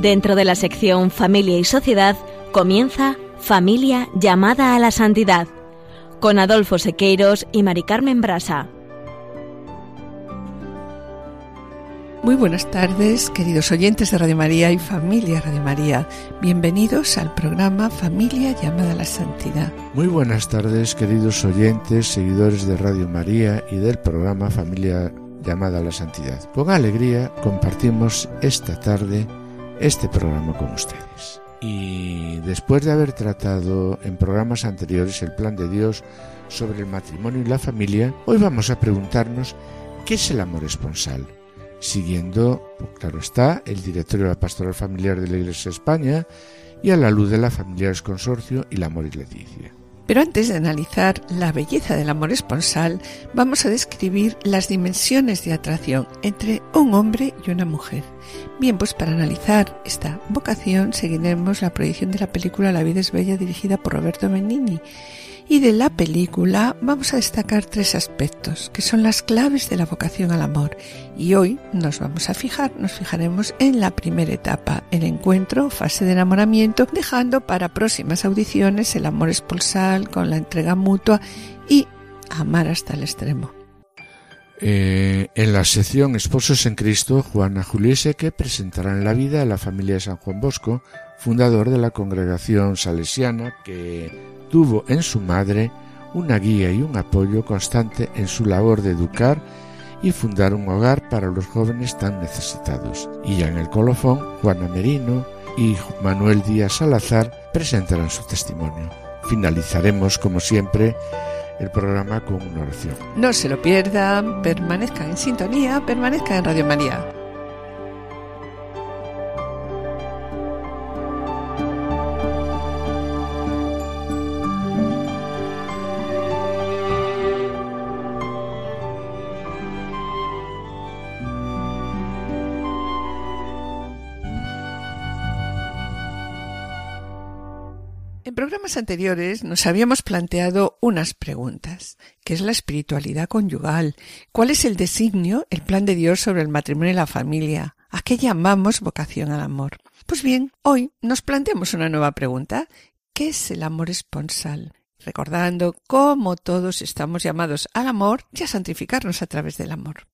Dentro de la sección Familia y Sociedad comienza Familia llamada a la santidad con Adolfo Sequeiros y Mari Carmen Brasa. Muy buenas tardes, queridos oyentes de Radio María y familia Radio María. Bienvenidos al programa Familia llamada a la Santidad. Muy buenas tardes, queridos oyentes, seguidores de Radio María y del programa Familia llamada a la Santidad. Con alegría compartimos esta tarde este programa con ustedes. Y después de haber tratado en programas anteriores el plan de Dios sobre el matrimonio y la familia, hoy vamos a preguntarnos qué es el amor esponsal siguiendo, pues, claro está, el directorio de la Pastoral Familiar de la Iglesia de España y a la luz de la Familiares Consorcio y la Amor y Leticia. Pero antes de analizar la belleza del amor esponsal, vamos a describir las dimensiones de atracción entre un hombre y una mujer. Bien, pues para analizar esta vocación seguiremos la proyección de la película La vida es bella dirigida por Roberto Benigni y de la película vamos a destacar tres aspectos que son las claves de la vocación al amor. Y hoy nos vamos a fijar, nos fijaremos en la primera etapa, el encuentro, fase de enamoramiento, dejando para próximas audiciones el amor esponsal con la entrega mutua y amar hasta el extremo. Eh, en la sección Esposos en Cristo, Juana Juliese que presentarán la vida de la familia de San Juan Bosco, fundador de la congregación salesiana que tuvo en su madre una guía y un apoyo constante en su labor de educar y fundar un hogar para los jóvenes tan necesitados. Y ya en el colofón, Juana Merino y Manuel Díaz Salazar presentarán su testimonio. Finalizaremos, como siempre, el programa con una oración. No se lo pierdan, permanezca en sintonía, permanezca en Radio María. Programas anteriores nos habíamos planteado unas preguntas. ¿Qué es la espiritualidad conyugal? ¿Cuál es el designio, el plan de Dios sobre el matrimonio y la familia? ¿A qué llamamos vocación al amor? Pues bien, hoy nos planteamos una nueva pregunta. ¿Qué es el amor esponsal? Recordando cómo todos estamos llamados al amor y a santificarnos a través del amor.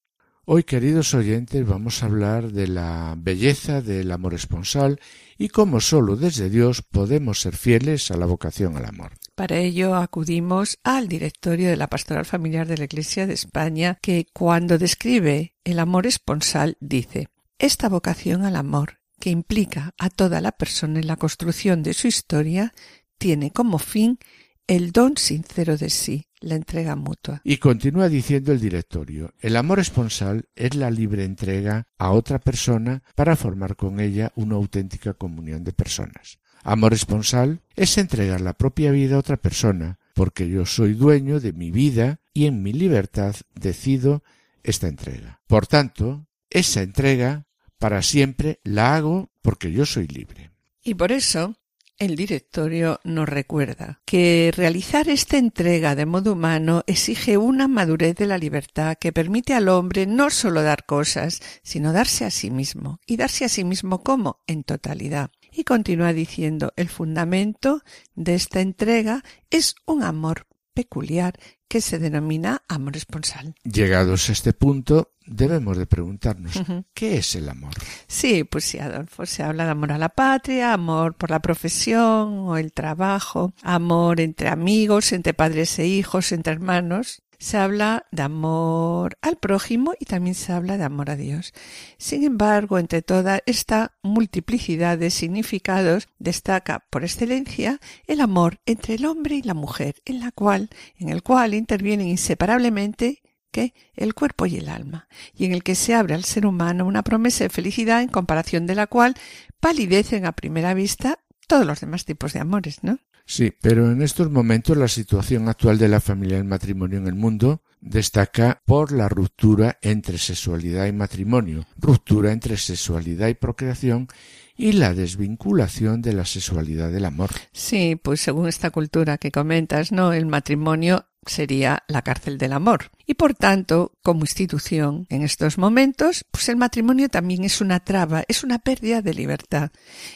Hoy, queridos oyentes, vamos a hablar de la belleza del amor esponsal y cómo sólo desde Dios podemos ser fieles a la vocación al amor. Para ello acudimos al directorio de la Pastoral Familiar de la Iglesia de España, que cuando describe el amor esponsal dice Esta vocación al amor, que implica a toda la persona en la construcción de su historia, tiene como fin el don sincero de sí, la entrega mutua. Y continúa diciendo el directorio, el amor esponsal es la libre entrega a otra persona para formar con ella una auténtica comunión de personas. Amor esponsal es entregar la propia vida a otra persona, porque yo soy dueño de mi vida y en mi libertad decido esta entrega. Por tanto, esa entrega para siempre la hago porque yo soy libre. Y por eso el directorio nos recuerda que realizar esta entrega de modo humano exige una madurez de la libertad que permite al hombre no solo dar cosas, sino darse a sí mismo. ¿Y darse a sí mismo cómo? En totalidad. Y continúa diciendo, el fundamento de esta entrega es un amor peculiar que se denomina amor esponsal. Llegados a este punto, debemos de preguntarnos, ¿qué es el amor? Sí, pues sí, Adolfo, se habla de amor a la patria, amor por la profesión o el trabajo, amor entre amigos, entre padres e hijos, entre hermanos, se habla de amor al prójimo y también se habla de amor a Dios. Sin embargo, entre toda esta multiplicidad de significados destaca por excelencia el amor entre el hombre y la mujer, en la cual, en el cual intervienen inseparablemente que el cuerpo y el alma, y en el que se abre al ser humano una promesa de felicidad en comparación de la cual palidecen a primera vista todos los demás tipos de amores, ¿no? Sí, pero en estos momentos la situación actual de la familia y el matrimonio en el mundo destaca por la ruptura entre sexualidad y matrimonio, ruptura entre sexualidad y procreación y la desvinculación de la sexualidad del amor. Sí, pues según esta cultura que comentas, ¿no? El matrimonio sería la cárcel del amor. Y por tanto, como institución, en estos momentos, pues el matrimonio también es una traba, es una pérdida de libertad.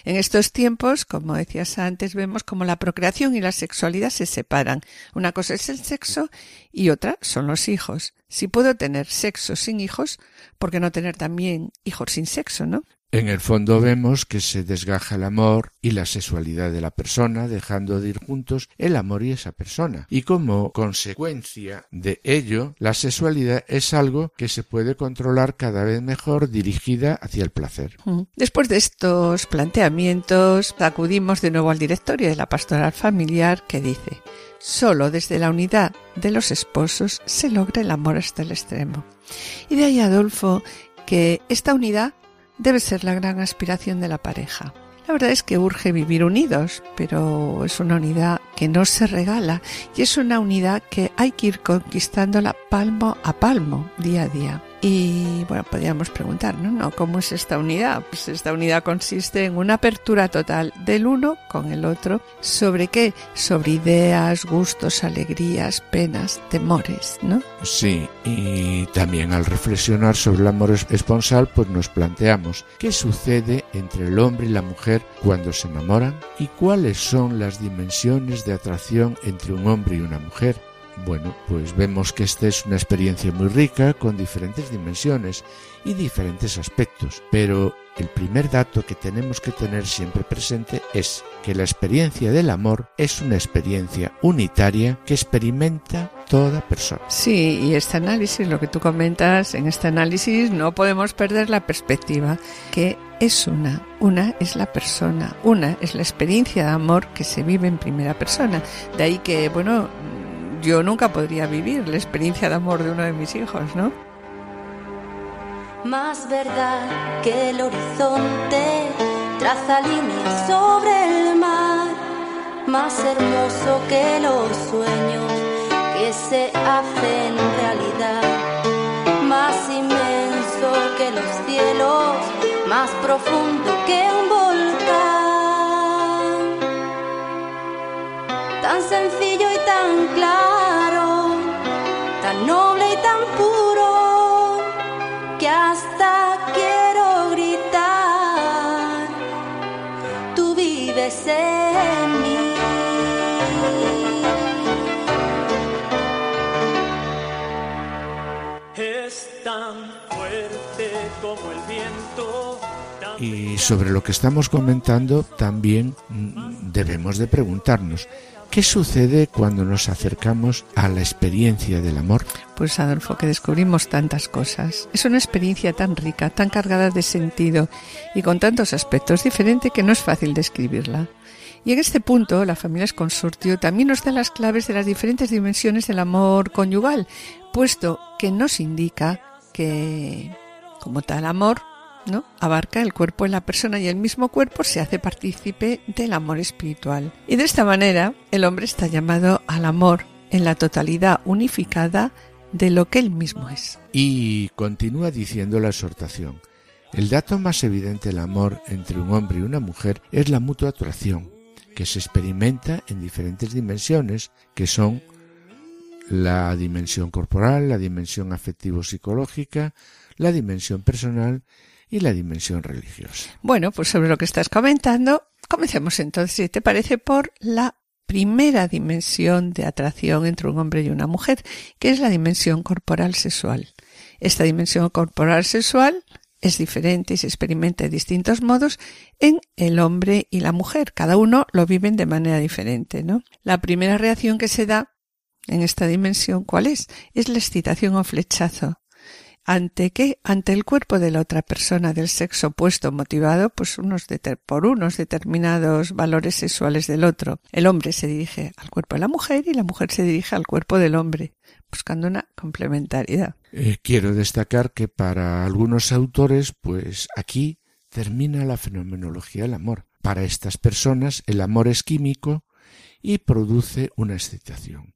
En estos tiempos, como decías antes, vemos como la procreación y la sexualidad se separan. Una cosa es el sexo y otra son los hijos. Si puedo tener sexo sin hijos, ¿por qué no tener también hijos sin sexo, no? En el fondo vemos que se desgaja el amor y la sexualidad de la persona, dejando de ir juntos el amor y esa persona. Y como consecuencia de ello, la sexualidad es algo que se puede controlar cada vez mejor dirigida hacia el placer. Después de estos planteamientos, acudimos de nuevo al directorio de la pastoral familiar que dice Solo desde la unidad de los esposos se logra el amor hasta el extremo. Y de ahí, Adolfo, que esta unidad debe ser la gran aspiración de la pareja. La verdad es que urge vivir unidos, pero es una unidad que no se regala y es una unidad que hay que ir conquistándola palmo a palmo, día a día. Y bueno, podríamos preguntar, ¿no? ¿Cómo es esta unidad? Pues esta unidad consiste en una apertura total del uno con el otro. ¿Sobre qué? Sobre ideas, gustos, alegrías, penas, temores, ¿no? Sí, y también al reflexionar sobre el amor esponsal, pues nos planteamos qué sucede entre el hombre y la mujer cuando se enamoran y cuáles son las dimensiones de atracción entre un hombre y una mujer bueno, pues vemos que esta es una experiencia muy rica con diferentes dimensiones y diferentes aspectos, pero el primer dato que tenemos que tener siempre presente es que la experiencia del amor es una experiencia unitaria que experimenta toda persona. Sí, y este análisis, lo que tú comentas, en este análisis no podemos perder la perspectiva que es una, una es la persona, una es la experiencia de amor que se vive en primera persona. De ahí que, bueno, yo nunca podría vivir la experiencia de amor de uno de mis hijos, ¿no? Más verdad que el horizonte traza líneas sobre el mar, más hermoso que los sueños que se hacen realidad, más inmenso que los cielos, más profundo que un tan sencillo y tan claro, Y sobre lo que estamos comentando también mm, debemos de preguntarnos, ¿Qué sucede cuando nos acercamos a la experiencia del amor? Pues Adolfo, que descubrimos tantas cosas. Es una experiencia tan rica, tan cargada de sentido y con tantos aspectos diferentes que no es fácil describirla. Y en este punto, la familia consortio también nos da las claves de las diferentes dimensiones del amor conyugal, puesto que nos indica que, como tal amor, ¿no? Abarca el cuerpo en la persona y el mismo cuerpo se hace partícipe del amor espiritual. Y de esta manera, el hombre está llamado al amor en la totalidad unificada de lo que él mismo es. Y continúa diciendo la exhortación. El dato más evidente del amor entre un hombre y una mujer es la mutua atracción, que se experimenta en diferentes dimensiones, que son la dimensión corporal, la dimensión afectivo-psicológica, la dimensión personal y la dimensión religiosa. Bueno, pues sobre lo que estás comentando, comencemos entonces, si te parece, por la primera dimensión de atracción entre un hombre y una mujer, que es la dimensión corporal sexual. Esta dimensión corporal sexual es diferente y se experimenta de distintos modos en el hombre y la mujer. Cada uno lo viven de manera diferente, ¿no? La primera reacción que se da en esta dimensión, ¿cuál es? Es la excitación o flechazo. ¿Ante qué? Ante el cuerpo de la otra persona del sexo opuesto motivado pues unos por unos determinados valores sexuales del otro. El hombre se dirige al cuerpo de la mujer y la mujer se dirige al cuerpo del hombre, buscando una complementariedad. Eh, quiero destacar que para algunos autores, pues aquí termina la fenomenología del amor. Para estas personas el amor es químico y produce una excitación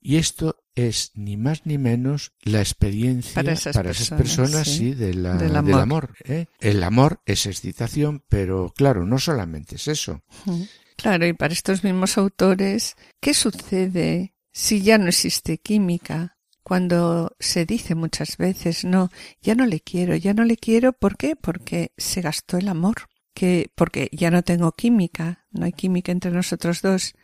Y esto es ni más ni menos la experiencia Para esas personas, personas, sí, sí, de la- del amor. ¿eh? El amor es excitación, pero claro, no solamente es eso. Claro, y para estos mismos autores, ¿qué sucede si ya no existe química? Cuando se dice muchas veces, no, ya no le quiero, ya no le quiero, ¿por qué? Porque se gastó el amor, que, porque ya no tengo química, no hay química entre nosotros dos.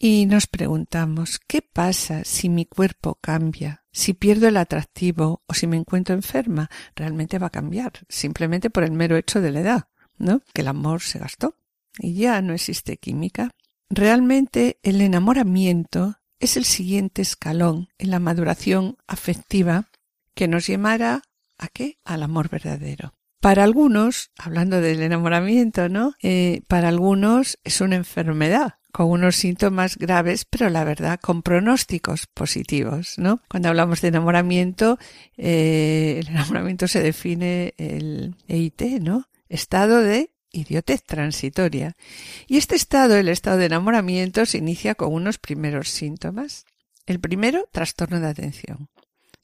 Y nos preguntamos, ¿qué pasa si mi cuerpo cambia? Si pierdo el atractivo o si me encuentro enferma, realmente va a cambiar, simplemente por el mero hecho de la edad, ¿no? Que el amor se gastó y ya no existe química. Realmente el enamoramiento es el siguiente escalón en la maduración afectiva que nos llevará a qué? Al amor verdadero. Para algunos, hablando del enamoramiento, ¿no? Eh, para algunos es una enfermedad con unos síntomas graves, pero la verdad con pronósticos positivos, ¿no? Cuando hablamos de enamoramiento, eh, el enamoramiento se define el EIT, ¿no? Estado de idiotez transitoria. Y este estado, el estado de enamoramiento, se inicia con unos primeros síntomas. El primero, trastorno de atención.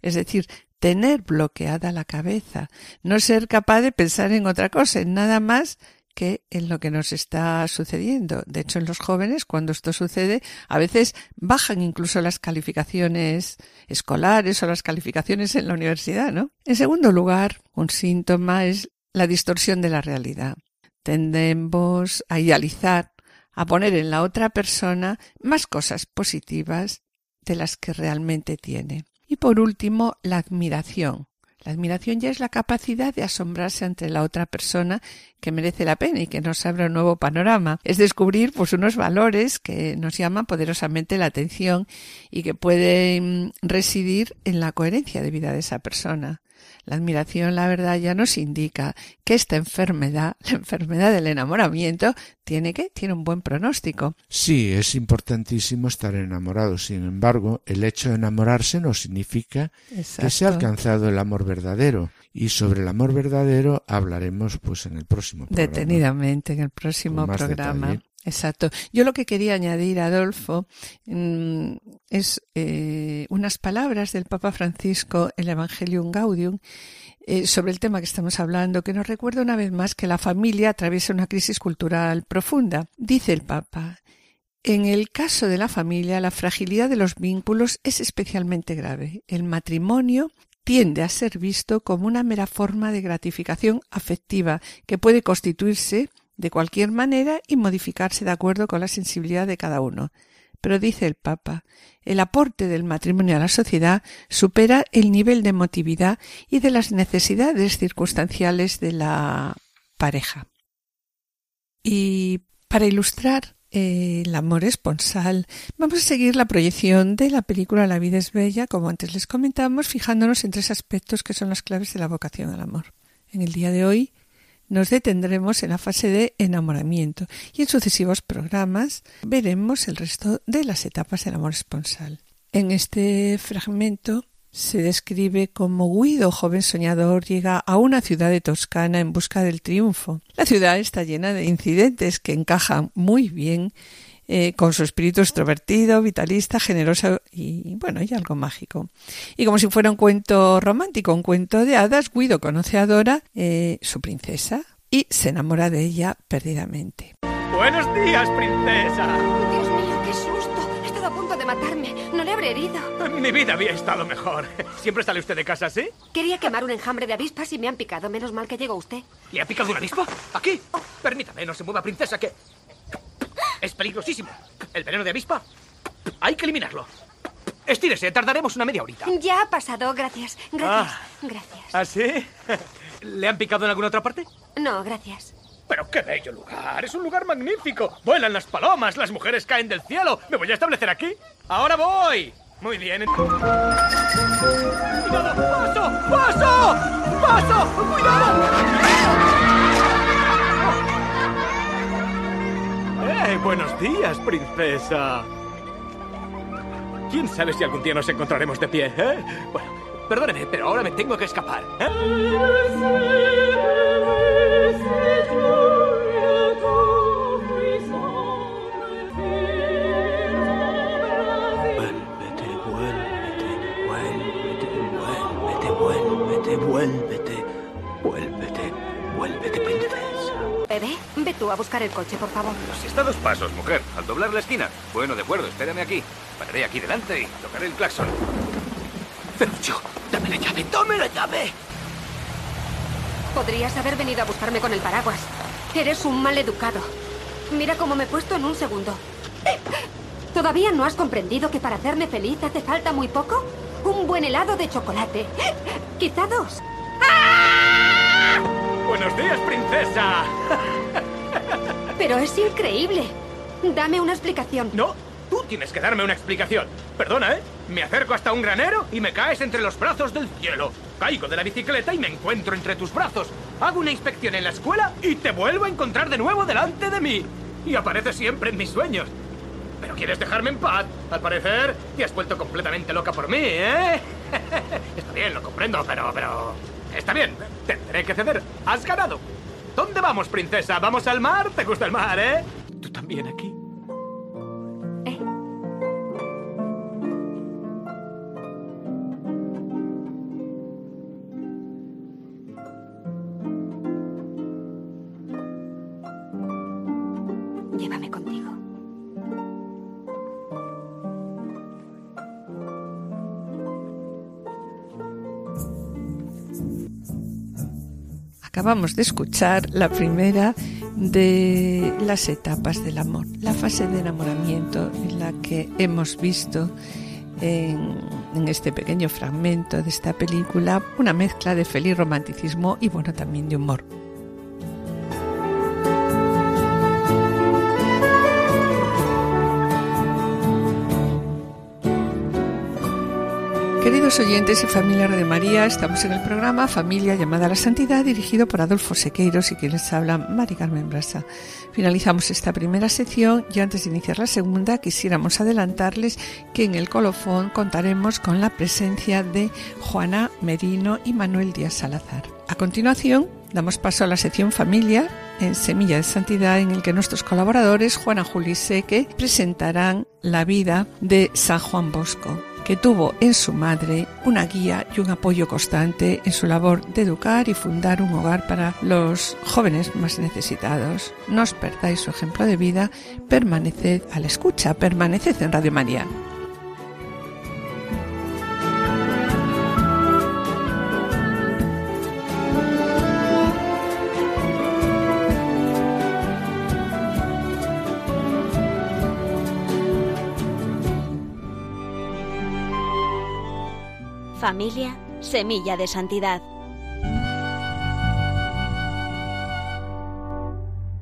Es decir, tener bloqueada la cabeza, no ser capaz de pensar en otra cosa, en nada más que en lo que nos está sucediendo. De hecho, en los jóvenes, cuando esto sucede, a veces bajan incluso las calificaciones escolares o las calificaciones en la universidad, ¿no? En segundo lugar, un síntoma es la distorsión de la realidad. Tendemos a idealizar, a poner en la otra persona más cosas positivas de las que realmente tiene. Y por último, la admiración. La admiración ya es la capacidad de asombrarse ante la otra persona que merece la pena y que nos abre un nuevo panorama. Es descubrir pues unos valores que nos llaman poderosamente la atención y que pueden residir en la coherencia de vida de esa persona. La admiración, la verdad, ya nos indica que esta enfermedad, la enfermedad del enamoramiento, tiene que, tiene un buen pronóstico. Sí, es importantísimo estar enamorado. Sin embargo, el hecho de enamorarse no significa que se ha alcanzado el amor verdadero. Y sobre el amor verdadero hablaremos pues en el próximo programa. Detenidamente en el próximo programa. detalle. Exacto. Yo lo que quería añadir, Adolfo, mm, es eh, unas palabras del Papa Francisco, el Evangelium Gaudium, eh, sobre el tema que estamos hablando, que nos recuerda una vez más que la familia atraviesa una crisis cultural profunda. Dice el Papa, en el caso de la familia, la fragilidad de los vínculos es especialmente grave. El matrimonio tiende a ser visto como una mera forma de gratificación afectiva que puede constituirse de cualquier manera y modificarse de acuerdo con la sensibilidad de cada uno. Pero dice el Papa, el aporte del matrimonio a la sociedad supera el nivel de emotividad y de las necesidades circunstanciales de la pareja. Y para ilustrar eh, el amor esponsal, vamos a seguir la proyección de la película La vida es bella, como antes les comentamos, fijándonos en tres aspectos que son las claves de la vocación al amor. En el día de hoy nos detendremos en la fase de enamoramiento y en sucesivos programas veremos el resto de las etapas del amor esponsal. En este fragmento se describe como Guido, joven soñador, llega a una ciudad de Toscana en busca del triunfo. La ciudad está llena de incidentes que encajan muy bien eh, con su espíritu extrovertido, vitalista, generoso y, bueno, y algo mágico. Y como si fuera un cuento romántico, un cuento de hadas, Guido conoce a Dora, eh, su princesa, y se enamora de ella perdidamente. Buenos días, princesa. Dios mío, qué susto. He estado a punto de matarme. No le habré herido. Mi vida había estado mejor. ¿Siempre sale usted de casa así? Quería quemar un enjambre de avispas y me han picado. Menos mal que llegó usted. ¿Le ha picado una avispa? ¿Aquí? Permítame, no se mueva, princesa, que... Es peligrosísimo. ¿El veneno de avispa? Hay que eliminarlo. Estírese, tardaremos una media horita. Ya ha pasado, gracias. Gracias. Ah. Gracias. ¿Ah, sí? ¿Le han picado en alguna otra parte? No, gracias. Pero qué bello lugar, es un lugar magnífico. Vuelan las palomas, las mujeres caen del cielo. ¿Me voy a establecer aquí? Ahora voy. Muy bien. ¡Cuidado! ¡Paso! ¡Paso! ¡Paso! ¡Cuidado! ¡Eh! ¡Buenos días, princesa! ¿Quién sabe si algún día nos encontraremos de pie, eh? Bueno, perdóneme, pero ahora me tengo que escapar. ¿eh? Vuélvete, vuélvete, vuélvete, vuélvete, vuélvete. Tú a buscar el coche, por favor. si está dos pasos, mujer. Al doblar la esquina. Bueno, de acuerdo, espérame aquí. Pararé aquí delante y tocaré el claxon. Ferruccio, dame la llave, dame la llave. Podrías haber venido a buscarme con el paraguas. Eres un mal educado. Mira cómo me he puesto en un segundo. ¿Todavía no has comprendido que para hacerme feliz hace falta muy poco? Un buen helado de chocolate. Quizá dos. Buenos días, princesa. Pero es increíble. Dame una explicación. No, tú tienes que darme una explicación. Perdona, ¿eh? Me acerco hasta un granero y me caes entre los brazos del cielo. Caigo de la bicicleta y me encuentro entre tus brazos. Hago una inspección en la escuela y te vuelvo a encontrar de nuevo delante de mí. Y apareces siempre en mis sueños. Pero quieres dejarme en paz. Al parecer, te has vuelto completamente loca por mí, ¿eh? Está bien, lo comprendo, pero, pero... Está bien, tendré que ceder. Has ganado. ¿Dónde vamos, princesa? ¿Vamos al mar? ¿Te gusta el mar, eh? ¿Tú también aquí? Acabamos de escuchar la primera de las etapas del amor, la fase de enamoramiento en la que hemos visto en, en, este pequeño fragmento de esta película una mezcla de feliz romanticismo y bueno también de humor. Oyentes y familia de María, estamos en el programa Familia llamada a la Santidad, dirigido por Adolfo Sequeiros y quien les habla, Mari Carmen Brasa. Finalizamos esta primera sección y antes de iniciar la segunda quisiéramos adelantarles que en el colofón contaremos con la presencia de Juana Merino y Manuel Díaz Salazar. A continuación, damos paso a la sección Familia en Semilla de Santidad en el que nuestros colaboradores Juana Juli Seque presentarán la vida de San Juan Bosco que tuvo en su madre una guía y un apoyo constante en su labor de educar y fundar un hogar para los jóvenes más necesitados. No os perdáis su ejemplo de vida, permaneced a la escucha, permaneced en Radio María. Familia, semilla de santidad.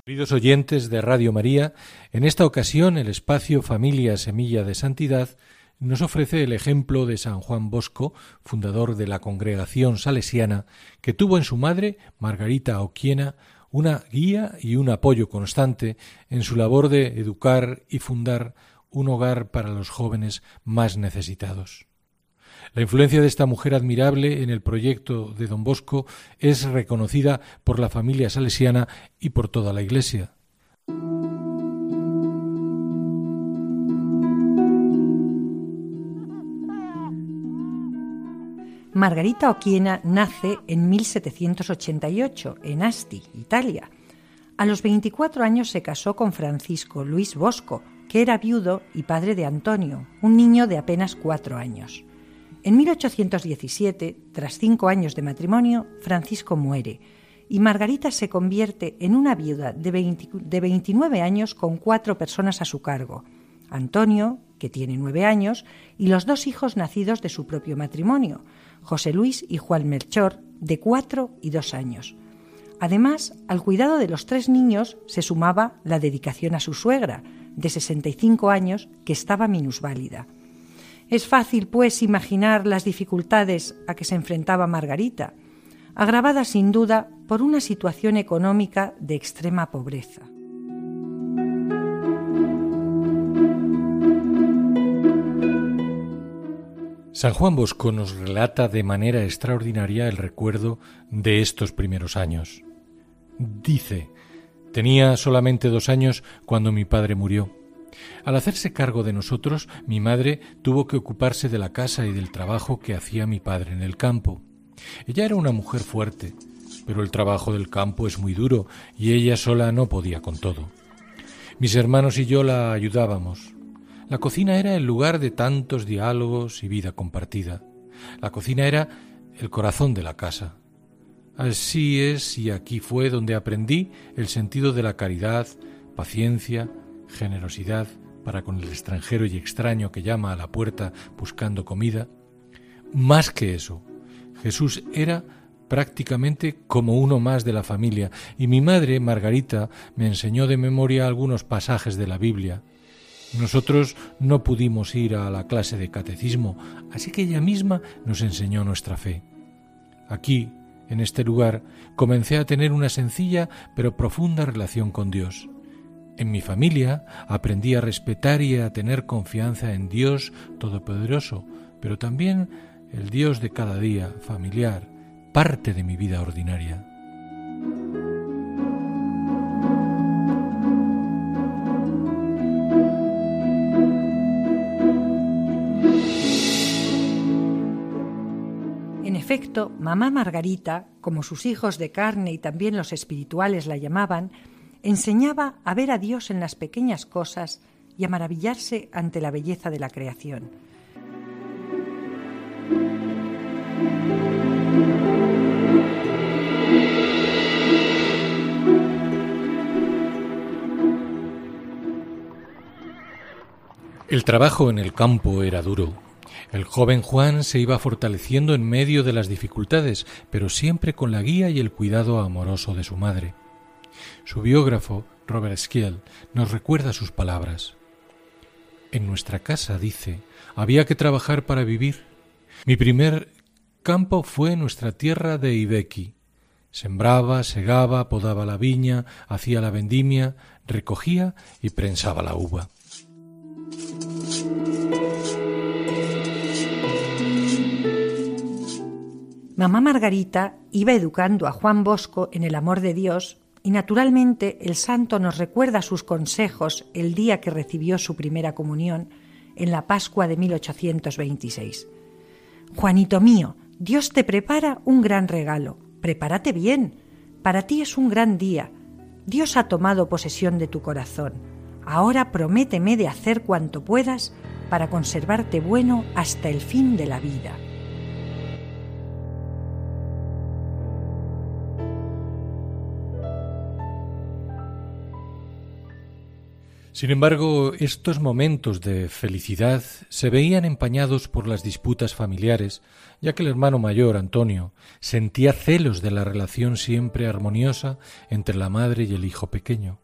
Queridos oyentes de Radio María, en esta ocasión el espacio Familia Semilla de Santidad nos ofrece el ejemplo de San Juan Bosco, fundador de la congregación salesiana, que tuvo en su madre, Margarita Oquiena, una guía y un apoyo constante en su labor de educar y fundar un hogar para los jóvenes más necesitados. La influencia de esta mujer admirable en el proyecto de don Bosco es reconocida por la familia salesiana y por toda la Iglesia. Margarita Oquiena nace en 1788 en Asti, Italia. A los 24 años se casó con Francisco Luis Bosco, que era viudo y padre de Antonio, un niño de apenas cuatro años. En 1817, tras cinco años de matrimonio, Francisco muere y Margarita se convierte en una viuda de, 20, de 29 años con cuatro personas a su cargo. Antonio, que tiene nueve años, y los dos hijos nacidos de su propio matrimonio, José Luis y Juan Melchor, de cuatro y dos años. Además, al cuidado de los tres niños se sumaba la dedicación a su suegra, de 65 años, que estaba minusválida. Es fácil, pues, imaginar las dificultades a que se enfrentaba Margarita, agravada sin duda por una situación económica de extrema pobreza. San Juan Bosco nos relata de manera extraordinaria el recuerdo de estos primeros años. Dice, tenía solamente dos años cuando mi padre murió. Al hacerse cargo de nosotros, mi madre tuvo que ocuparse de la casa y del trabajo que hacía mi padre en el campo. Ella era una mujer fuerte, pero el trabajo del campo es muy duro y ella sola no podía con todo. Mis hermanos y yo la ayudábamos. La cocina era el lugar de tantos diálogos y vida compartida. La cocina era el corazón de la casa. Así es y aquí fue donde aprendí el sentido de la caridad, paciencia, generosidad para con el extranjero y extraño que llama a la puerta buscando comida. Más que eso, Jesús era prácticamente como uno más de la familia, y mi madre, Margarita, me enseñó de memoria algunos pasajes de la Biblia. Nosotros no pudimos ir a la clase de catecismo, así que ella misma nos enseñó nuestra fe. Aquí, en este lugar, comencé a tener una sencilla pero profunda relación con Dios. En mi familia aprendí a respetar y a tener confianza en Dios Todopoderoso, pero también el Dios de cada día, familiar, parte de mi vida ordinaria. En efecto, mamá Margarita, como sus hijos de carne y también los espirituales la llamaban, enseñaba a ver a Dios en las pequeñas cosas y a maravillarse ante la belleza de la creación. El trabajo en el campo era duro. El joven Juan se iba fortaleciendo en medio de las dificultades, pero siempre con la guía y el cuidado amoroso de su madre. Su biógrafo, Robert Skiel, nos recuerda sus palabras. En nuestra casa, dice, había que trabajar para vivir. Mi primer campo fue nuestra tierra de Ibequi. Sembraba, segaba, podaba la viña, hacía la vendimia, recogía y prensaba la uva. Mamá Margarita iba educando a Juan Bosco en el amor de Dios y naturalmente el santo nos recuerda sus consejos el día que recibió su primera comunión en la Pascua de 1826. Juanito mío, Dios te prepara un gran regalo. Prepárate bien. Para ti es un gran día. Dios ha tomado posesión de tu corazón. Ahora prométeme de hacer cuanto puedas para conservarte bueno hasta el fin de la vida. Sin embargo, estos momentos de felicidad se veían empañados por las disputas familiares, ya que el hermano mayor, Antonio, sentía celos de la relación siempre armoniosa entre la madre y el hijo pequeño.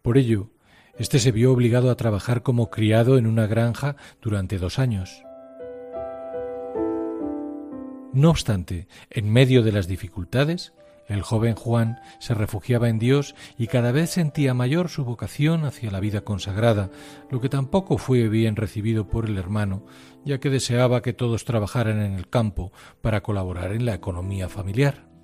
Por ello, éste se vio obligado a trabajar como criado en una granja durante dos años. No obstante, en medio de las dificultades, el joven Juan se refugiaba en Dios y cada vez sentía mayor su vocación hacia la vida consagrada, lo que tampoco fue bien recibido por el hermano, ya que deseaba que todos trabajaran en el campo para colaborar en la economía familiar.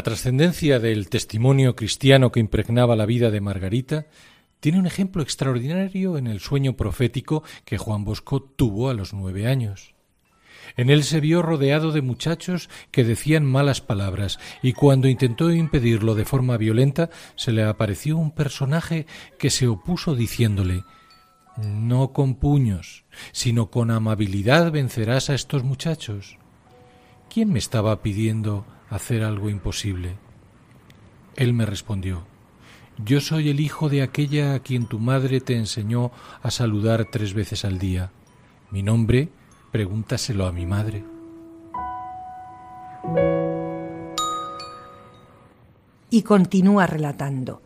La trascendencia del testimonio cristiano que impregnaba la vida de Margarita tiene un ejemplo extraordinario en el sueño profético que Juan Bosco tuvo a los nueve años. En él se vio rodeado de muchachos que decían malas palabras, y cuando intentó impedirlo de forma violenta, se le apareció un personaje que se opuso diciéndole No con puños, sino con amabilidad vencerás a estos muchachos. ¿Quién me estaba pidiendo hacer algo imposible. Él me respondió, Yo soy el hijo de aquella a quien tu madre te enseñó a saludar tres veces al día. Mi nombre, pregúntaselo a mi madre. Y continúa relatando.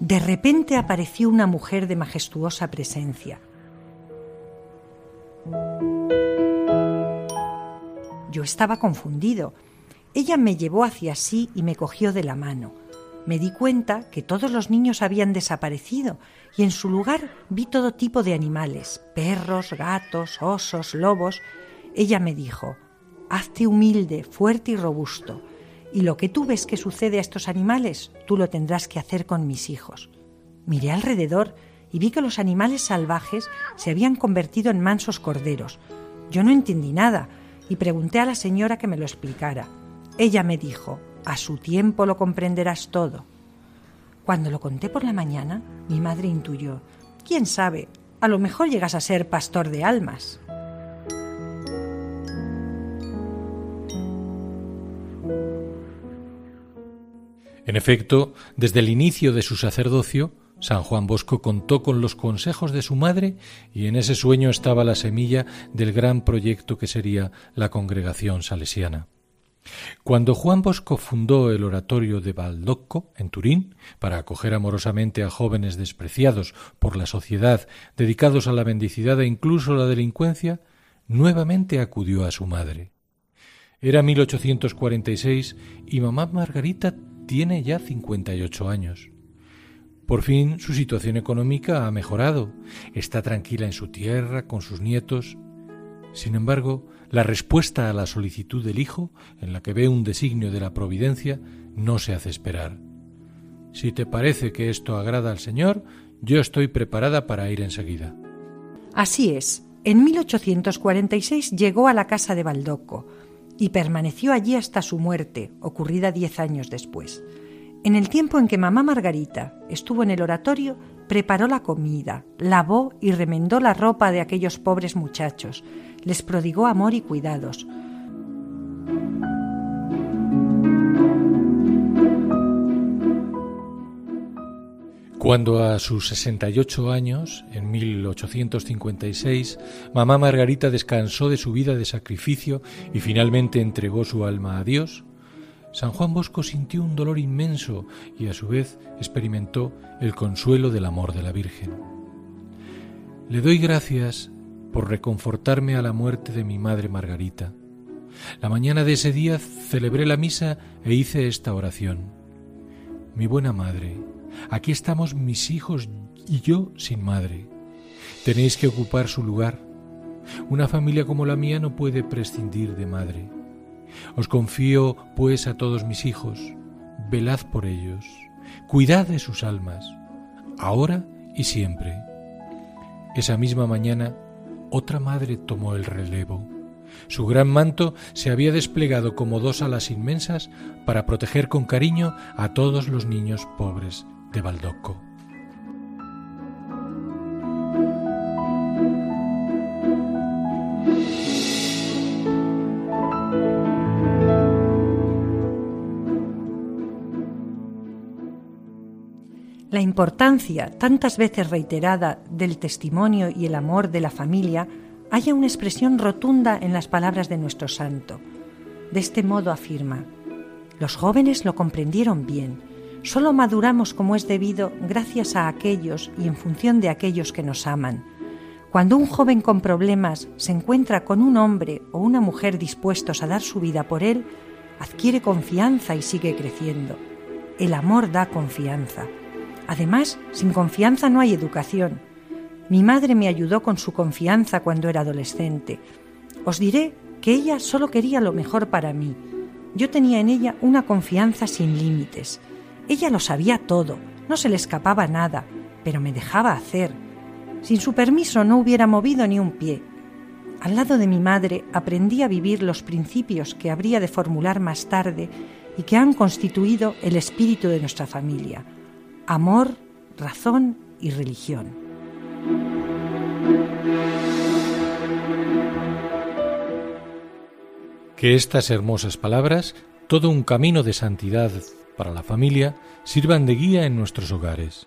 De repente apareció una mujer de majestuosa presencia. Yo estaba confundido ella me llevó hacia sí y me cogió de la mano. Me di cuenta que todos los niños habían desaparecido y en su lugar vi todo tipo de animales, perros, gatos, osos, lobos. Ella me dijo, hazte humilde, fuerte y robusto. y lo que tú ves que sucede a estos animales, tú lo tendrás que hacer con mis hijos. Miré alrededor y vi que los animales salvajes se habían convertido en mansos corderos. Yo no entendí nada y pregunté a la señora que me lo explicara. Ella me dijo, a su tiempo lo comprenderás todo. Cuando lo conté por la mañana, mi madre intuyó, quién sabe, a lo mejor llegas a ser pastor de almas. En efecto, desde el inicio de su sacerdocio, San Juan Bosco contó con los consejos de su madre y en ese sueño estaba la semilla del gran proyecto que sería la congregación salesiana. Cuando Juan Bosco fundó el oratorio de Baldocco, en Turín, para acoger amorosamente a jóvenes despreciados por la sociedad, dedicados a la mendicidad e incluso la delincuencia, nuevamente acudió a su madre. Era 1846 y mamá Margarita tiene ya 58 años. Por fin su situación económica ha mejorado, está tranquila en su tierra, con sus nietos. Sin embargo, la respuesta a la solicitud del Hijo, en la que ve un designio de la providencia, no se hace esperar. Si te parece que esto agrada al Señor, yo estoy preparada para ir enseguida. Así es. En 1846 llegó a la casa de Baldocco y permaneció allí hasta su muerte, ocurrida diez años después. En el tiempo en que mamá Margarita estuvo en el oratorio, preparó la comida, lavó y remendó la ropa de aquellos pobres muchachos, les prodigó amor y cuidados. Cuando a sus 68 años, en 1856, mamá Margarita descansó de su vida de sacrificio y finalmente entregó su alma a Dios, San Juan Bosco sintió un dolor inmenso y a su vez experimentó el consuelo del amor de la Virgen. Le doy gracias por reconfortarme a la muerte de mi madre Margarita. La mañana de ese día celebré la misa e hice esta oración. Mi buena madre, aquí estamos mis hijos y yo sin madre. Tenéis que ocupar su lugar. Una familia como la mía no puede prescindir de madre. Os confío, pues, a todos mis hijos. Velad por ellos. Cuidad de sus almas, ahora y siempre. Esa misma mañana otra madre tomó el relevo. Su gran manto se había desplegado como dos alas inmensas para proteger con cariño a todos los niños pobres de Baldocco. Importancia, tantas veces reiterada, del testimonio y el amor de la familia haya una expresión rotunda en las palabras de nuestro santo. De este modo afirma, los jóvenes lo comprendieron bien, solo maduramos como es debido gracias a aquellos y en función de aquellos que nos aman. Cuando un joven con problemas se encuentra con un hombre o una mujer dispuestos a dar su vida por él, adquiere confianza y sigue creciendo. El amor da confianza. Además, sin confianza no hay educación. Mi madre me ayudó con su confianza cuando era adolescente. Os diré que ella solo quería lo mejor para mí. Yo tenía en ella una confianza sin límites. Ella lo sabía todo, no se le escapaba nada, pero me dejaba hacer. Sin su permiso no hubiera movido ni un pie. Al lado de mi madre aprendí a vivir los principios que habría de formular más tarde y que han constituido el espíritu de nuestra familia amor, razón y religión. Que estas hermosas palabras, todo un camino de santidad para la familia, sirvan de guía en nuestros hogares.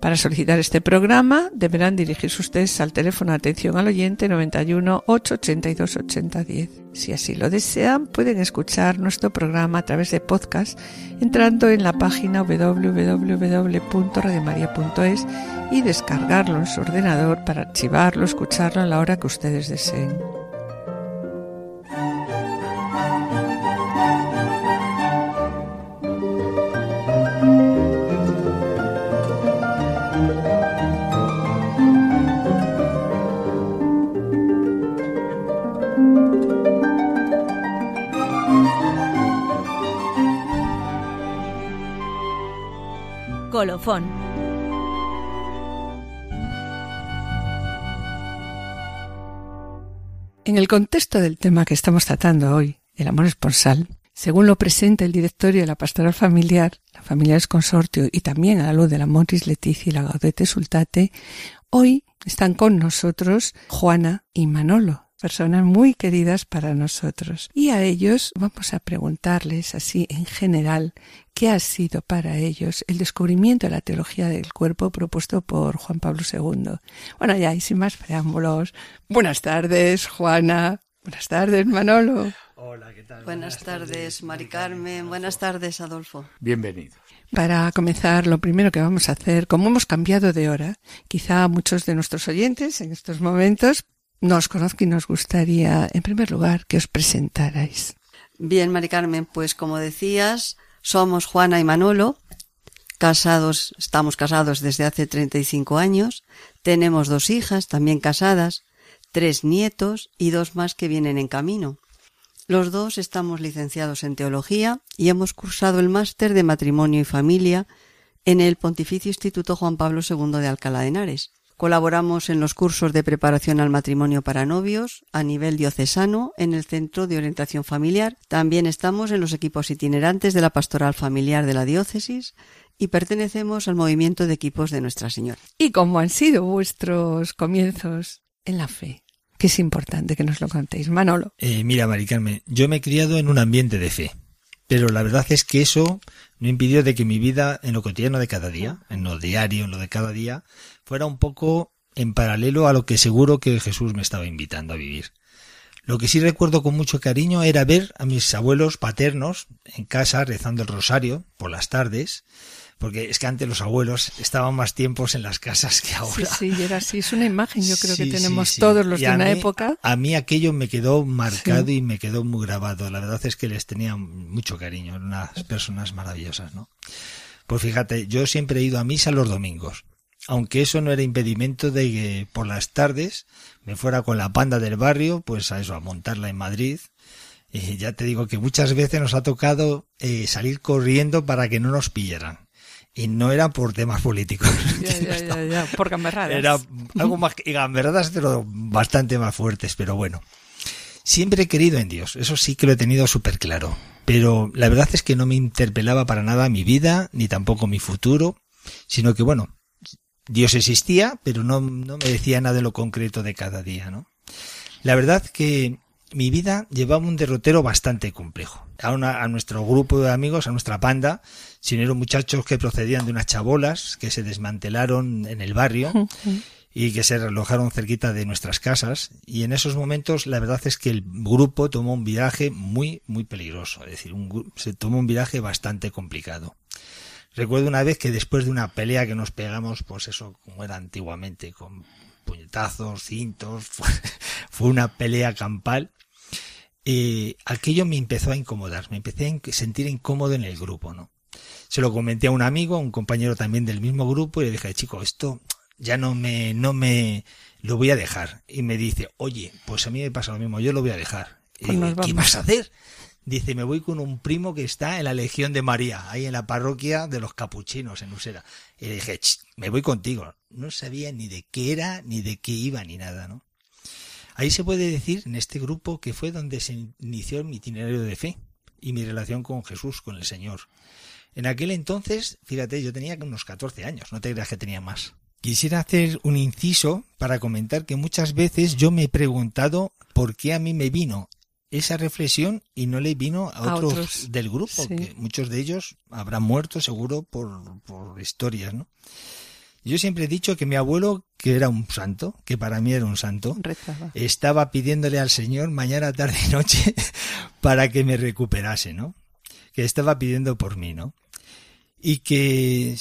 Para solicitar este programa deberán dirigirse ustedes al teléfono de atención al oyente 91 882 8010. Si así lo desean, pueden escuchar nuestro programa a través de podcast entrando en la página www.radiomaria.es y descargarlo en su ordenador para archivarlo, escucharlo a la hora que ustedes deseen. Colofón. En el contexto del tema que estamos tratando hoy, el amor esponsal, según lo presenta el directorio de la pastoral familiar, la familia es consortio y también a la luz de la Moris Leticia y la Gaudete Sultate, hoy están con nosotros Juana y Manolo, personas muy queridas para nosotros. Y a ellos vamos a preguntarles así en general qué ha sido para ellos el descubrimiento de la teología del cuerpo propuesto por Juan Pablo II. Bueno, ya y sin más preámbulos, buenas tardes, Juana. Buenas tardes, Manolo. Hola, ¿qué tal? Buenas, tardes, Mari Carmen. Buenas tardes, Adolfo. Bienvenidos. Para comenzar, lo primero que vamos a hacer, como hemos cambiado de hora, quizá muchos de nuestros oyentes en estos momentos nos conozco y nos gustaría, en primer lugar, que os presentarais. Bien, Mari Carmen, pues como decías, somos Juana y Manolo, casados, estamos casados desde hace 35 años, tenemos dos hijas también casadas, tres nietos y dos más que vienen en camino. Los dos estamos licenciados en teología y hemos cursado el máster de matrimonio y familia en el Pontificio Instituto Juan Pablo II de Alcalá de Henares. Colaboramos en los cursos de preparación al matrimonio para novios a nivel diocesano en el Centro de Orientación Familiar. También estamos en los equipos itinerantes de la Pastoral Familiar de la Diócesis y pertenecemos al movimiento de equipos de Nuestra Señora. ¿Y cómo han sido vuestros comienzos en la fe? Que es importante que nos lo contéis. Manolo. Eh, mira, Mari Carmen, yo me he criado en un ambiente de fe. Pero la verdad es que eso no impidió de que mi vida en lo cotidiano de cada día, en lo diario, en lo de cada día, fuera un poco en paralelo a lo que seguro que Jesús me estaba invitando a vivir. Lo que sí recuerdo con mucho cariño era ver a mis abuelos paternos en casa rezando el rosario por las tardes, porque es que antes los abuelos estaban más tiempos en las casas que ahora. Sí, sí, era así. Es una imagen, yo creo que tenemos todos los de una época. A mí aquello me quedó marcado y me quedó muy grabado. La verdad es que les tenía mucho cariño, eran unas personas maravillosas, ¿no? Pues fíjate, yo siempre he ido a misa los domingos. Aunque eso no era impedimento de que por las tardes me fuera con la panda del barrio, pues a eso, a montarla en Madrid, y ya te digo que muchas veces nos ha tocado eh, salir corriendo para que no nos pillaran y no era por temas políticos. Ya, ya, ya, ya, por gamberadas. Era algo más que gamberadas, pero bastante más fuertes, pero bueno. Siempre he querido en Dios, eso sí que lo he tenido súper claro. Pero la verdad es que no me interpelaba para nada mi vida, ni tampoco mi futuro, sino que bueno, Dios existía, pero no, no me decía nada de lo concreto de cada día, ¿no? La verdad que mi vida llevaba un derrotero bastante complejo. A, a nuestro grupo de amigos, a nuestra panda, sin eran muchachos que procedían de unas chabolas que se desmantelaron en el barrio y que se relojaron cerquita de nuestras casas. Y en esos momentos la verdad es que el grupo tomó un viraje muy, muy peligroso. Es decir, se tomó un viraje bastante complicado. Recuerdo una vez que después de una pelea que nos pegamos, pues eso como era antiguamente, con puñetazos, cintos, fue, fue una pelea campal eh, aquello me empezó a incomodar, me empecé a sentir incómodo en el grupo, ¿no? Se lo comenté a un amigo, a un compañero también del mismo grupo, y le dije, chico, esto ya no me, no me, lo voy a dejar. Y me dice, oye, pues a mí me pasa lo mismo, yo lo voy a dejar. Y Pues digo, nos ¿qué vas a hacer? Dice, me voy con un primo que está en la Legión de María, ahí en la parroquia de los capuchinos, en Usera. Y le dije, "Ch, me voy contigo. No sabía ni de qué era, ni de qué iba, ni nada, ¿no? Ahí se puede decir, en este grupo, que fue donde se inició mi itinerario de fe y mi relación con Jesús, con el Señor. En aquel entonces, fíjate, yo tenía unos 14 años, no te creas que tenía más. Quisiera hacer un inciso para comentar que muchas veces yo me he preguntado por qué a mí me vino esa reflexión y no le vino a, A otros, otros, del grupo, sí. que muchos de ellos habrán muerto seguro por, por historias, ¿no? Yo siempre he dicho que mi abuelo, que era un santo, que para mí era un santo, Rezaba. estaba pidiéndole al Señor mañana, tarde y noche para que me recuperase, ¿no? Que estaba pidiendo por mí, ¿no? Y que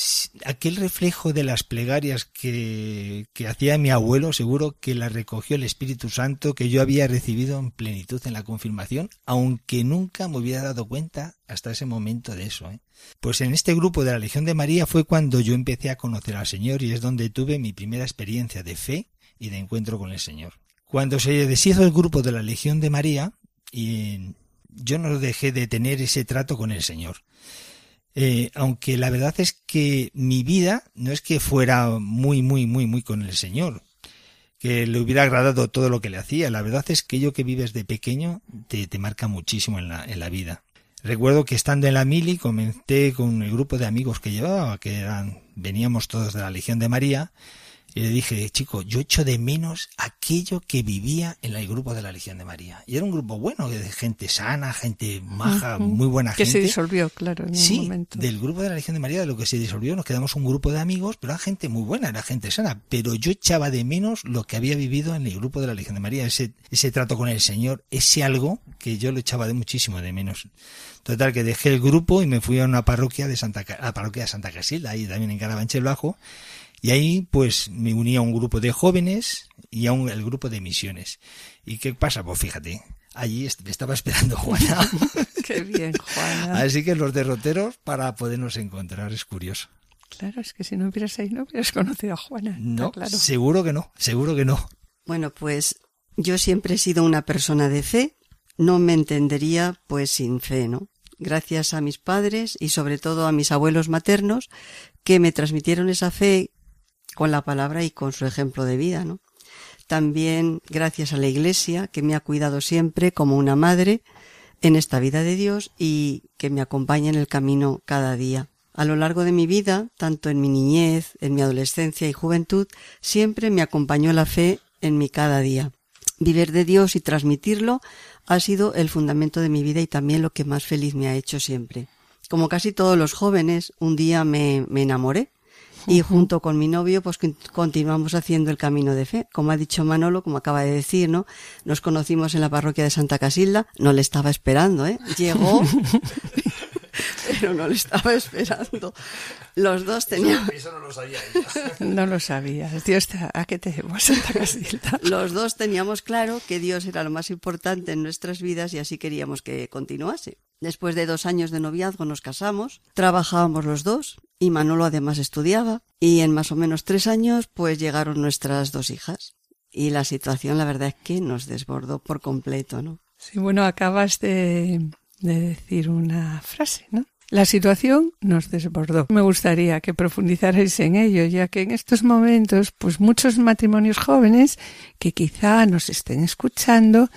aquel reflejo de las plegarias que, que hacía mi abuelo, seguro que la recogió el Espíritu Santo que yo había recibido en plenitud en la confirmación, aunque nunca me hubiera dado cuenta hasta ese momento de eso. ¿eh? Pues en este grupo de la Legión de María fue cuando yo empecé a conocer al Señor y es donde tuve mi primera experiencia de fe y de encuentro con el Señor. Cuando se deshizo el grupo de la Legión de María, y yo no dejé de tener ese trato con el Señor. Eh, aunque la verdad es que mi vida no es que fuera muy, muy, muy, muy con el Señor, que le hubiera agradado todo lo que le hacía. La verdad es que ello que vives de pequeño te, te marca muchísimo en la, en la vida. Recuerdo que estando en la mili comenté con el grupo de amigos que llevaba, que eran, veníamos todos de la Legión de María, y le dije, chico, yo echo de menos aquello que vivía en el grupo de la Legión de María. Y era un grupo bueno, de gente sana, gente maja, muy buena Que gente. se disolvió, claro, en un sí, momento. del grupo de la Legión de María, de lo que se disolvió, nos quedamos un grupo de amigos, pero era gente muy buena, era gente sana. Pero yo echaba de menos lo que había vivido en el grupo de la Legión de María, ese, ese trato con el Señor, ese algo que yo lo echaba de muchísimo de menos. Total, que dejé el grupo y me fui a una parroquia de Santa, a la parroquia de Santa Casilda, ahí también en Carabanchel Bajo, y ahí pues me uní a un grupo de jóvenes y a un el grupo de misiones. ¿Y qué pasa? Pues fíjate, allí est- me estaba esperando Juana. Qué bien, Juana. Así que los derroteros para podernos encontrar es curioso. Claro, es que si no hubieras ahí, no hubieras conocido a Juana. No, claro. seguro que no, seguro que no. Bueno, pues yo siempre he sido una persona de fe, no me entendería pues sin fe, ¿no? Gracias a mis padres y sobre todo a mis abuelos maternos que me transmitieron esa fe con la palabra y con su ejemplo de vida, ¿no? También gracias a la Iglesia que me ha cuidado siempre como una madre en esta vida de Dios y que me acompaña en el camino cada día. A lo largo de mi vida, tanto en mi niñez, en mi adolescencia y juventud, siempre me acompañó la fe en mi cada día. Vivir de Dios y transmitirlo ha sido el fundamento de mi vida y también lo que más feliz me ha hecho siempre. Como casi todos los jóvenes, un día me, me enamoré y junto con mi novio pues con- continuamos haciendo el camino de fe. Como ha dicho Manolo, como acaba de decir, ¿no? Nos conocimos en la parroquia de Santa Casilda, no le estaba esperando, ¿eh? Llegó, pero no le estaba esperando. Los dos teníamos... Eso no lo sabía No lo sabías. Dios, te- ¿a qué te Santa Casilda? Los dos teníamos claro que Dios era lo más importante en nuestras vidas y así queríamos que continuase. Después de dos años de noviazgo nos casamos, trabajábamos los dos y Manolo además estudiaba y en más o menos tres años pues llegaron nuestras dos hijas y la situación la verdad es que nos desbordó por completo, ¿no? Sí, bueno, acabas de, de decir una frase, ¿no? La situación nos desbordó. Me gustaría que profundizarais en ello, ya que en estos momentos, pues muchos matrimonios jóvenes que quizá nos estén escuchando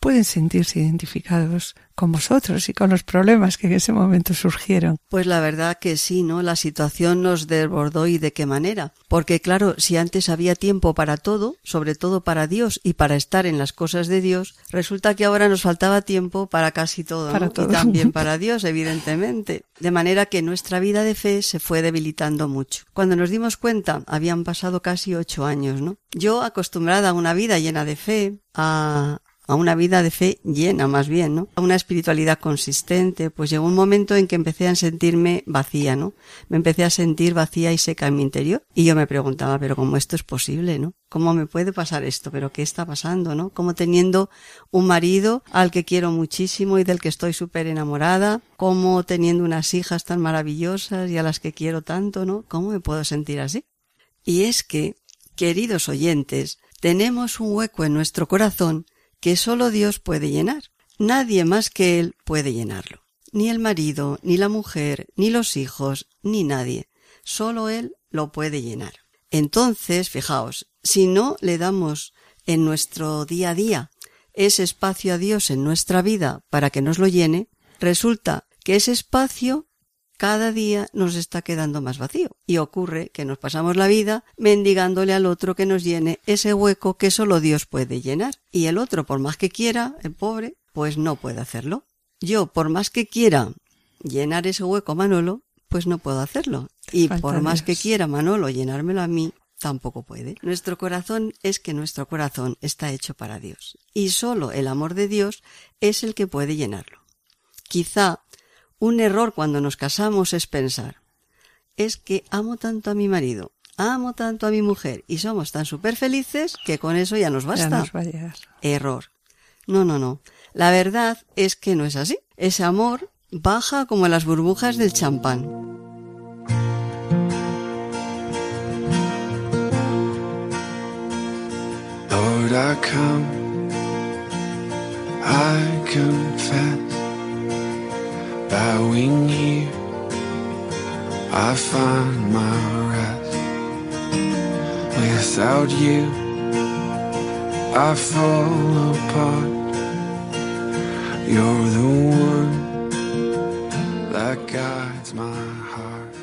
pueden sentirse identificados con vosotros y con los problemas que en ese momento surgieron. Pues la verdad que sí, ¿no? La situación nos desbordó y de qué manera. Porque claro, si antes había tiempo para todo, sobre todo para Dios y para estar en las cosas de Dios, resulta que ahora nos faltaba tiempo para casi todo, Para ¿no? todo. Y también para Dios, evidentemente. De manera que nuestra vida de fe se fue debilitando mucho. Cuando nos dimos cuenta, habían pasado casi ocho años, ¿no? Yo acostumbrada a una vida llena de fe, a, a una vida de fe llena más bien, ¿no? A una espiritualidad consistente, pues llegó un momento en que empecé a sentirme vacía, ¿no? Me empecé a sentir vacía y seca en mi interior y yo me preguntaba, pero ¿cómo esto es posible, no? ¿Cómo me puede pasar esto? ¿Pero qué está pasando, no? Como teniendo un marido al que quiero muchísimo y del que estoy súper enamorada, como teniendo unas hijas tan maravillosas y a las que quiero tanto, ¿no? ¿Cómo me puedo sentir así? Y es que, queridos oyentes, tenemos un hueco en nuestro corazón que solo Dios puede llenar. Nadie más que Él puede llenarlo. Ni el marido, ni la mujer, ni los hijos, ni nadie. Solo Él lo puede llenar. Entonces, fijaos, si no le damos en nuestro día a día ese espacio a Dios en nuestra vida para que nos lo llene, resulta que ese espacio cada día nos está quedando más vacío. Y ocurre que nos pasamos la vida mendigándole al otro que nos llene ese hueco que solo Dios puede llenar. Y el otro, por más que quiera, el pobre, pues no puede hacerlo. Yo, por más que quiera llenar ese hueco Manolo, pues no puedo hacerlo. Y por más que quiera Manolo llenármelo a mí, tampoco puede. Nuestro corazón es que nuestro corazón está hecho para Dios. Y solo el amor de Dios es el que puede llenarlo. Quizá un error cuando nos casamos es pensar, es que amo tanto a mi marido, amo tanto a mi mujer y somos tan súper felices que con eso ya nos basta. Error. No, no, no. La verdad es que no es así. Ese amor baja como las burbujas del champán. Lord, I come, I confess, bowing here, I find my rest. Without you, I fall apart. You're the one that guides my heart.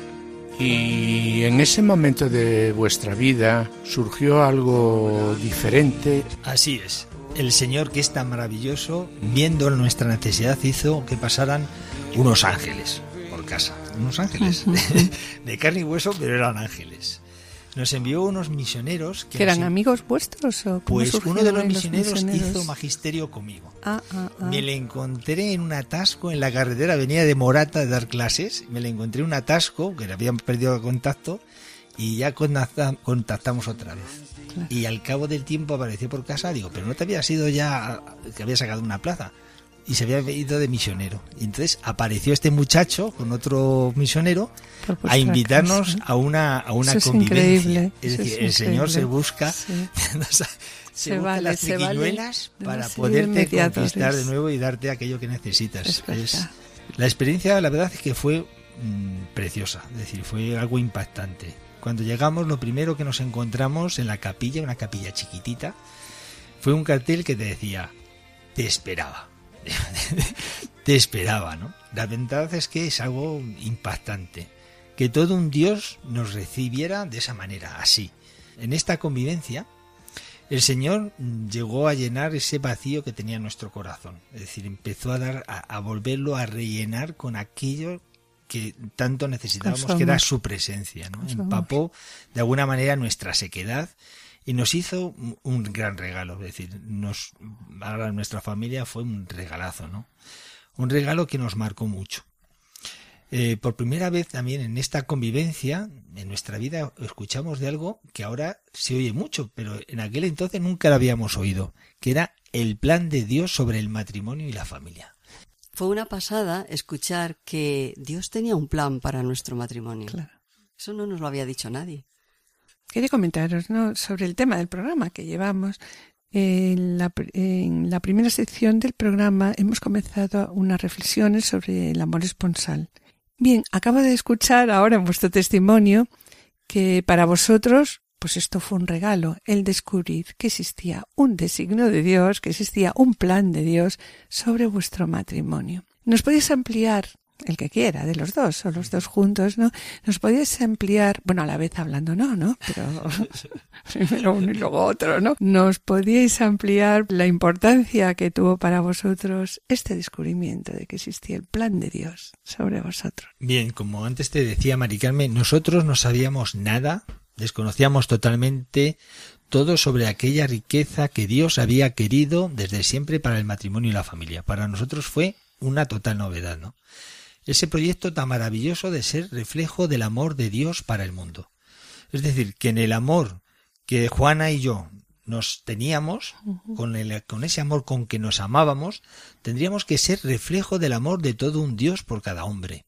Y en ese momento de vuestra vida surgió algo diferente. Así es. El Señor, que es tan maravilloso, viendo nuestra necesidad, hizo que pasaran unos ángeles por casa. Unos ángeles de, de carne y hueso, pero eran ángeles. Nos envió unos misioneros que, eran amigos vuestros o Pues uno de los misioneros, hizo magisterio conmigo. Ah, ah, ah. Me le encontré en un atasco en la carretera, venía de Morata de dar clases, me le encontré en un atasco, que le habían perdido el contacto, y ya contacta- contactamos otra vez. Y al cabo del tiempo apareció por casa, digo, pero no te había sido ya que había sacado una plaza. Y se había ido de misionero. Y entonces apareció este muchacho con otro misionero a invitarnos casa. a una, a una Eso es convivencia. increíble, Es eso decir, es el Señor se busca, Sí. se, Se vale, las se triquiñuelas para poderte conquistar de nuevo y darte aquello que necesitas. Es la experiencia, la verdad es que fue mm, preciosa, es decir, fue algo impactante. Cuando llegamos, lo primero que nos encontramos en la capilla, una capilla chiquitita, fue un cartel que te decía, te esperaba. te esperaba, ¿no? La verdad es que es algo impactante. Que todo un Dios nos recibiera de esa manera, así. En esta convivencia, el Señor llegó a llenar ese vacío que tenía nuestro corazón. Es decir, empezó a dar, a volverlo a rellenar con aquello que tanto necesitábamos, que era su presencia. ¿no? Empapó de alguna manera nuestra sequedad y nos hizo un- un gran regalo. Es decir, nos, ahora nuestra familia fue un regalazo, ¿no? Un regalo que nos marcó mucho. Eh, por primera vez también en esta convivencia, en nuestra vida, escuchamos de algo que ahora se oye mucho, pero en aquel entonces nunca lo habíamos oído, que era el plan de Dios sobre el matrimonio y la familia. Fue una pasada escuchar que Dios tenía un plan para nuestro matrimonio. Claro. Eso no nos lo había dicho nadie. Quería comentaros ¿no? sobre el tema del programa que llevamos. En la, en la primera sección del programa hemos comenzado unas reflexiones sobre el amor esponsal. Bien, acabo de escuchar ahora en vuestro testimonio que para vosotros, pues esto fue un regalo, el descubrir que existía un designio de Dios, que existía un plan de Dios sobre vuestro matrimonio. ¿Nos podéis ampliar, el que quiera, de los dos, o los dos juntos, ¿no? ¿Nos podéis ampliar, bueno, a la vez hablando no, ¿no? Pero primero uno y luego otro, ¿no? ¿Nos podíais ampliar la importancia que tuvo para vosotros este descubrimiento de que existía el plan de Dios sobre vosotros? Bien, como antes te decía Mari Carmen, nosotros no sabíamos nada, desconocíamos totalmente todo sobre aquella riqueza que Dios había querido desde siempre para el matrimonio y la familia. Para nosotros fue una total novedad, ¿no? Ese proyecto tan maravilloso de ser reflejo del amor de Dios para el mundo. Es decir, que en el amor que Juana y yo nos teníamos, con, el, con ese amor con que nos amábamos, tendríamos que ser reflejo del amor de todo un Dios por cada hombre.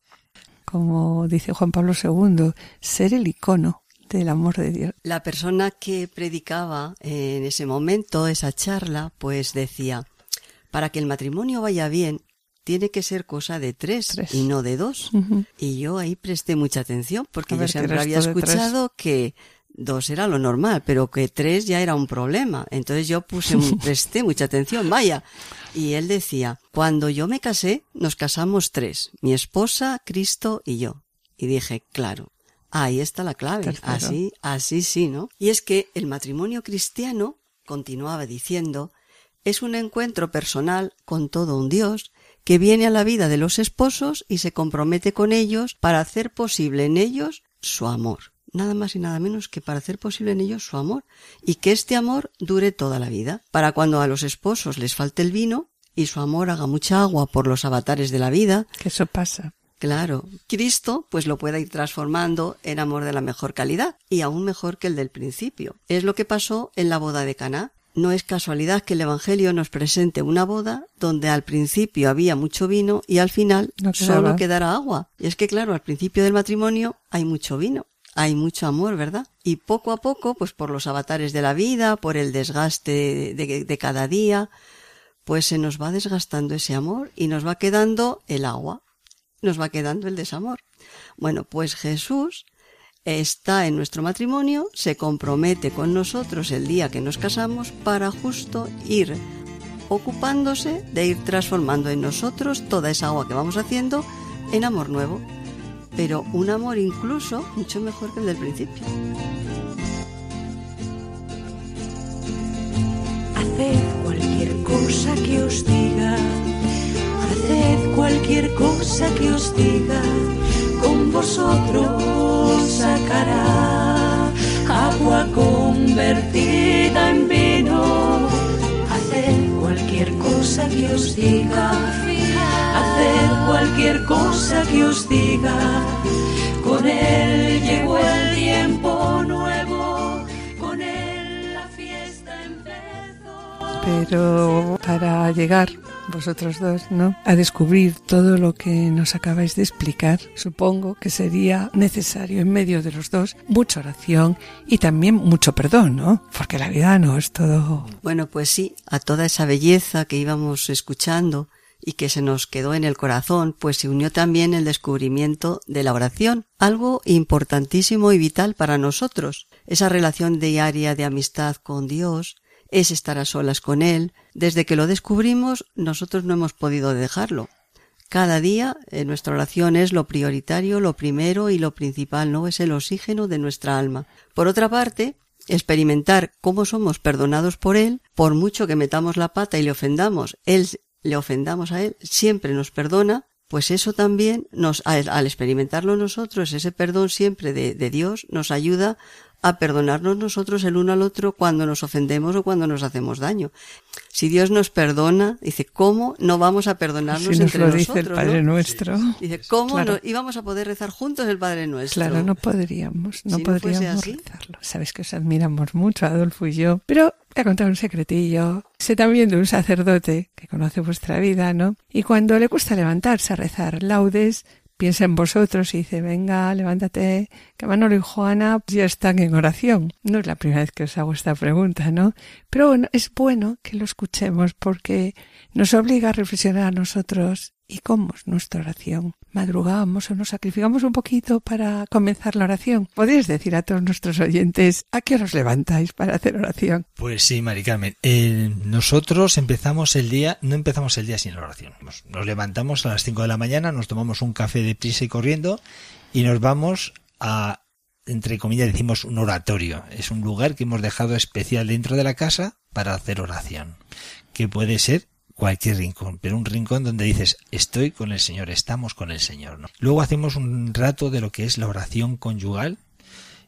Como dice Juan Pablo II, ser el icono del amor de Dios. La persona que predicaba en ese momento, esa charla, pues decía, para que el matrimonio vaya bien, tiene que ser cosa de tres, Tres. y no de dos. Y yo ahí presté mucha atención porque yo ver, ¿qué siempre había escuchado que dos era lo normal, pero que tres ya era un problema. Entonces yo puse, presté mucha atención, vaya. Y él decía, cuando yo me casé, nos casamos tres, mi esposa, Cristo y yo. Y dije, claro, ahí está la clave. Tercero. Así, así sí, ¿no? Y es que el matrimonio cristiano, continuaba diciendo, es un encuentro personal con todo un Dios que viene a la vida de los esposos y se compromete con ellos para hacer posible en ellos su amor. Nada más y nada menos que para hacer posible en ellos su amor y que este amor dure toda la vida. Para cuando a los esposos les falte el vino y su amor haga mucha agua por los avatares de la vida. Que eso pasa. Claro, Cristo pues lo pueda ir transformando en amor de la mejor calidad y aún mejor que el del principio. Es lo que pasó en la boda de Caná. No es casualidad que el Evangelio nos presente una boda donde al principio había mucho vino y al final No quedaba. solo quedará agua. Y es que claro, al principio del matrimonio hay mucho vino, hay mucho amor, ¿verdad? Y poco a poco, pues por los avatares de la vida, por el desgaste de, de cada día, pues se nos va desgastando ese amor y nos va quedando el agua, nos va quedando el desamor. Bueno, pues Jesús está en nuestro matrimonio, se compromete con nosotros el día que nos casamos para justo ir ocupándose de ir transformando en nosotros toda esa agua que vamos haciendo en amor nuevo, pero un amor incluso mucho mejor que el del principio. Haced cualquier cosa que os diga, cualquier cosa que os diga, con vosotros sacará agua convertida en vino. Haced cualquier cosa que os diga, haced cualquier cosa que os diga, con él llegó el tiempo nuevo, con él la fiesta empezó. Pero para llegar vosotros dos, ¿no? A descubrir todo lo que nos acabáis de explicar, supongo que sería necesario en medio de los dos mucha oración y también mucho perdón, ¿no? Porque la vida no es todo Bueno, pues sí, a toda esa belleza que íbamos escuchando y que se nos quedó en el corazón, pues se unió también el descubrimiento de la oración, algo importantísimo y vital para nosotros. Esa relación diaria de amistad con Dios, es estar a solas con Él. Desde que lo descubrimos, nosotros no hemos podido dejarlo. Cada día en nuestra oración es lo prioritario, lo primero y lo principal, ¿no? Es el oxígeno de nuestra alma. Por otra parte, experimentar cómo somos perdonados por Él, por mucho que metamos la pata y le ofendamos, Él le ofendamos a Él, siempre nos perdona, pues eso también nos, al, al experimentarlo nosotros, ese perdón siempre de, de Dios, nos ayuda a perdonarnos nosotros el uno al otro cuando nos ofendemos o cuando nos hacemos daño. Si Dios nos perdona, dice, ¿cómo no vamos a perdonarnos Si nos entre lo nosotros? dice el Padre ¿no? Nuestro. Dice, ¿cómo Claro. no íbamos a poder rezar juntos el Padre Nuestro? Claro, no podríamos, no Si podríamos rezarlo. Sabes que os admiramos mucho, Adolfo y yo. Pero voy a contar un secretillo. Sé también de un sacerdote que conoce vuestra vida, ¿no? Y cuando le cuesta levantarse a rezar laudes, piensa en vosotros y dice, venga, levántate, que Manolo y Juana ya están en oración. No es la primera vez que os hago esta pregunta, ¿no? Pero bueno, es bueno que lo escuchemos porque nos obliga a reflexionar a nosotros y cómo es nuestra oración. Madrugamos o nos sacrificamos un poquito para comenzar la oración. ¿Podríais decir a todos nuestros oyentes a qué os levantáis para hacer oración? Pues sí, Mari Carmen. Eh, nosotros empezamos el día, no empezamos el día sin la oración. Nos, nos levantamos a las 5 de la mañana, nos tomamos un café de prisa y corriendo y nos vamos a, entre comillas, decimos un oratorio. Es un lugar que hemos dejado especial dentro de la casa para hacer oración. Que puede ser cualquier rincón, pero un rincón donde dices, estoy con el Señor, estamos con el Señor. ¿no? Luego hacemos un rato de lo que es la oración conyugal,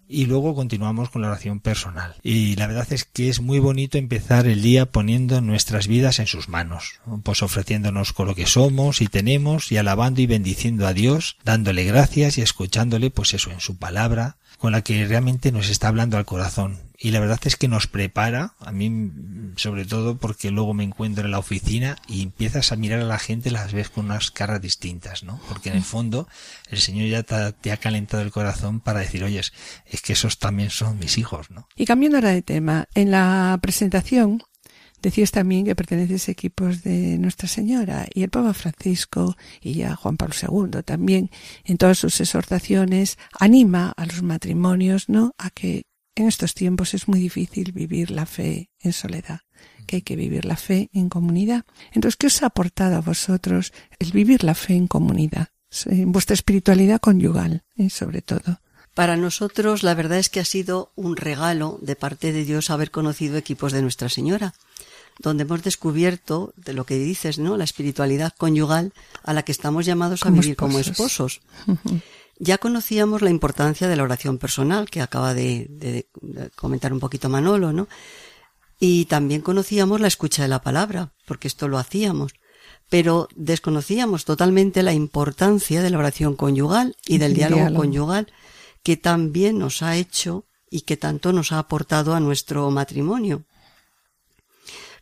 y luego continuamos con la oración personal. Y la verdad es que es muy bonito empezar el día poniendo nuestras vidas en sus manos, ¿no? pues ofreciéndonos con lo que somos y tenemos y alabando y bendiciendo a Dios, dándole gracias y escuchándole pues eso en su palabra, con la que realmente nos está hablando al corazón. Y la verdad es que nos prepara, a mí sobre todo porque luego me encuentro en la oficina y empiezas a mirar a la gente, las ves con unas caras distintas, ¿no? Porque en el fondo el Señor ya te, te ha calentado el corazón para decir, oye, es que esos también son mis hijos, ¿no? Y cambiando ahora de tema, en la presentación decías también que perteneces a equipos de Nuestra Señora y el Papa Francisco y a Juan Pablo II también en todas sus exhortaciones anima a los matrimonios, ¿no? A que en estos tiempos es muy difícil vivir la fe en soledad, que hay que vivir la fe en comunidad. Entonces, ¿qué os ha aportado a vosotros el vivir la fe en comunidad? En vuestra espiritualidad conyugal, ¿eh? sobre todo. Para nosotros la verdad es que ha sido un regalo de parte de Dios haber conocido equipos de Nuestra Señora. donde hemos descubierto de lo que dices, ¿no? La espiritualidad conyugal a la que estamos llamados a Como vivir como esposos. Ya conocíamos la importancia de la oración personal, que acaba de, de- de comentar un poquito Manolo, ¿no? Y también conocíamos la escucha de la palabra, porque esto lo hacíamos. Pero desconocíamos totalmente la importancia de la oración conyugal y del El diálogo, diálogo. conyugal, que también nos ha hecho y que tanto nos ha aportado a nuestro matrimonio.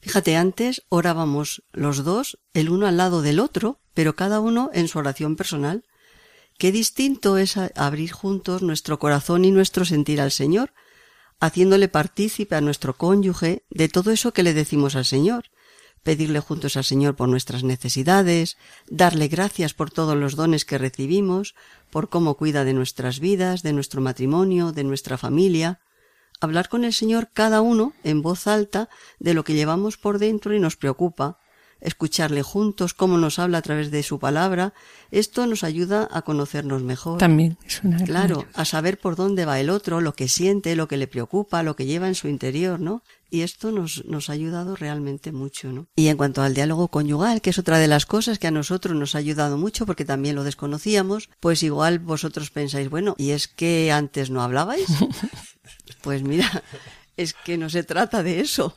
Fíjate, antes orábamos los dos, el uno al lado del otro, pero cada uno en su oración personal. Qué distinto es abrir juntos nuestro corazón y nuestro sentir al Señor, haciéndole partícipe a nuestro cónyuge de todo eso que le decimos al Señor, pedirle juntos al Señor por nuestras necesidades, darle gracias por todos los dones que recibimos, por cómo cuida de nuestras vidas, de nuestro matrimonio, de nuestra familia, hablar con el Señor cada uno en voz alta de lo que llevamos por dentro y nos preocupa, escucharle juntos cómo nos habla a través de su palabra, esto nos ayuda a conocernos mejor. También es una Claro, ayuda. a saber por dónde va el otro, lo que siente, lo que le preocupa, lo que lleva en su interior, ¿no? Y esto nos, nos ha ayudado realmente mucho, ¿no? Y en cuanto al diálogo conyugal, que es otra de las cosas que a nosotros nos ha ayudado mucho porque también lo desconocíamos, pues igual vosotros pensáis, bueno, ¿y es que antes no hablabais? Pues mira, es que no se trata de eso.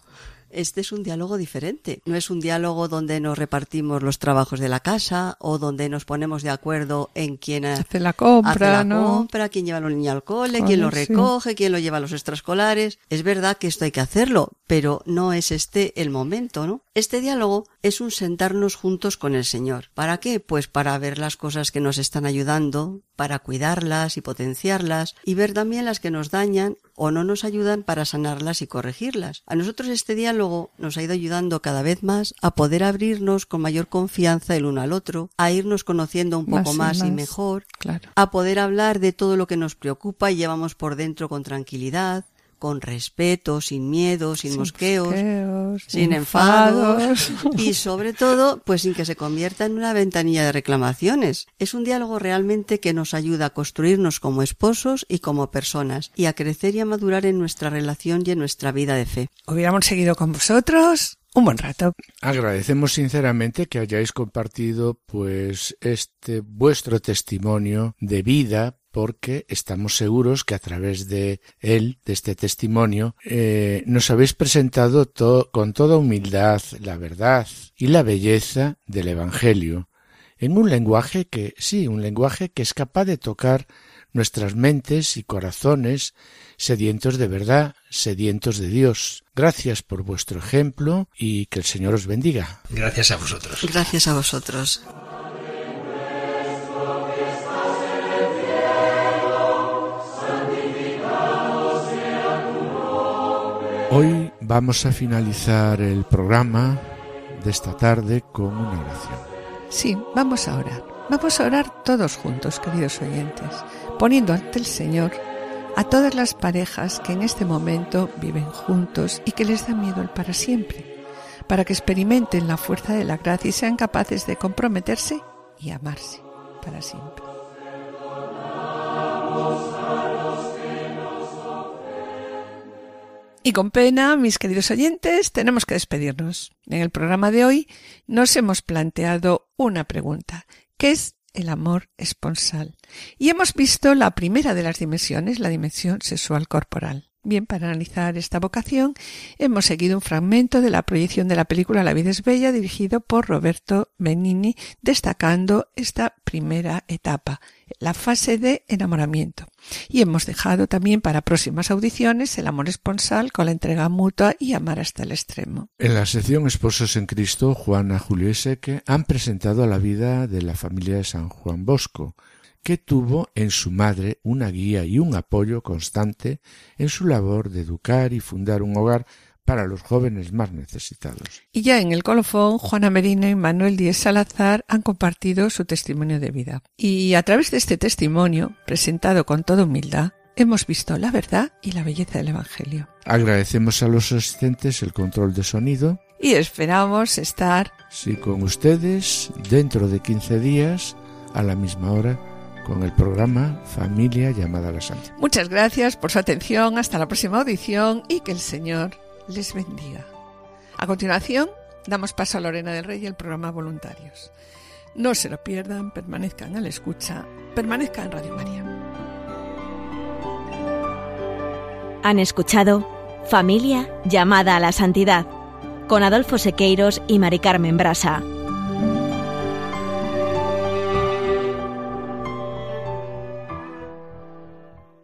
Este es un diálogo diferente. No es un diálogo donde nos repartimos los trabajos de la casa o donde nos ponemos de acuerdo en quién ha- Hace la compra, hace la ¿no? compra, quién lleva a los niños al cole, quién lo sí. recoge, quién lo lleva a los extraescolares. Es verdad que esto hay que hacerlo, pero no es este el momento, ¿no? Este diálogo es un sentarnos juntos con el Señor. ¿Para qué? Pues para ver las cosas que nos están ayudando, para cuidarlas y potenciarlas y ver también las que nos dañan o no nos ayudan para sanarlas y corregirlas. A nosotros este diálogo nos ha ido ayudando cada vez más a poder abrirnos con mayor confianza el uno al otro, a irnos conociendo un poco Más y más, y más. mejor, Claro. a poder hablar de todo lo que nos preocupa y llevamos por dentro con tranquilidad, con respeto, sin miedo, sin, Sin mosqueos, mosqueos, sin enfados. enfados y sobre todo, pues sin que se convierta en una ventanilla de reclamaciones. Es un diálogo realmente que nos ayuda a construirnos como esposos y como personas y a crecer y a madurar en nuestra relación y en nuestra vida de fe. Hubiéramos seguido con vosotros un buen rato. Agradecemos sinceramente que hayáis compartido pues este vuestro testimonio de vida porque estamos seguros que a través de él, de este testimonio, eh, nos habéis presentado to- con toda humildad la verdad y la belleza del Evangelio, en un lenguaje que, sí, un lenguaje que es capaz de tocar nuestras mentes y corazones sedientos de verdad, sedientos de Dios. Gracias por vuestro ejemplo y que el Señor os bendiga. Gracias a vosotros. Gracias a vosotros. Hoy vamos a finalizar el programa de esta tarde con una oración. Sí, vamos a orar. Vamos a orar todos juntos, queridos oyentes, poniendo ante el Señor a todas las parejas que en este momento viven juntos y que les da miedo el para siempre, para que experimenten la fuerza de la gracia y sean capaces de comprometerse y amarse para siempre. Y con pena, mis queridos oyentes, tenemos que despedirnos. En el programa de hoy nos hemos planteado una pregunta. ¿Qué es el amor esponsal? Y hemos visto la primera de las dimensiones, la dimensión sexual corporal. Bien, para analizar esta vocación hemos seguido un fragmento de la proyección de la película La vida es bella dirigido por Roberto Benigni, destacando esta primera etapa, la fase de enamoramiento. Y hemos dejado también para próximas audiciones el amor esponsal con la entrega mutua y amar hasta el extremo. En la sección Esposos en Cristo, Juana, Julio y Seque han presentado la vida de la familia de San Juan Bosco, que tuvo en su madre una guía y un apoyo constante en su labor de educar y fundar un hogar para los jóvenes más necesitados. Y ya en el colofón, Juana Merino y Manuel Díez Salazar han compartido su testimonio de vida. Y a través de este testimonio, presentado con toda humildad, hemos visto la verdad y la belleza del Evangelio. Agradecemos a los asistentes el control de sonido. Y esperamos estar Sí, con ustedes dentro de 15 días a la misma hora con el programa Familia llamada a la Santa. Muchas gracias por su atención. Hasta la próxima audición y que el Señor les bendiga. A continuación, damos paso a Lorena del Rey y el programa Voluntarios. No se lo pierdan, permanezcan a la escucha, permanezcan en Radio María. Han escuchado Familia llamada a la santidad con Adolfo Sequeiros y Mari Carmen Brasa.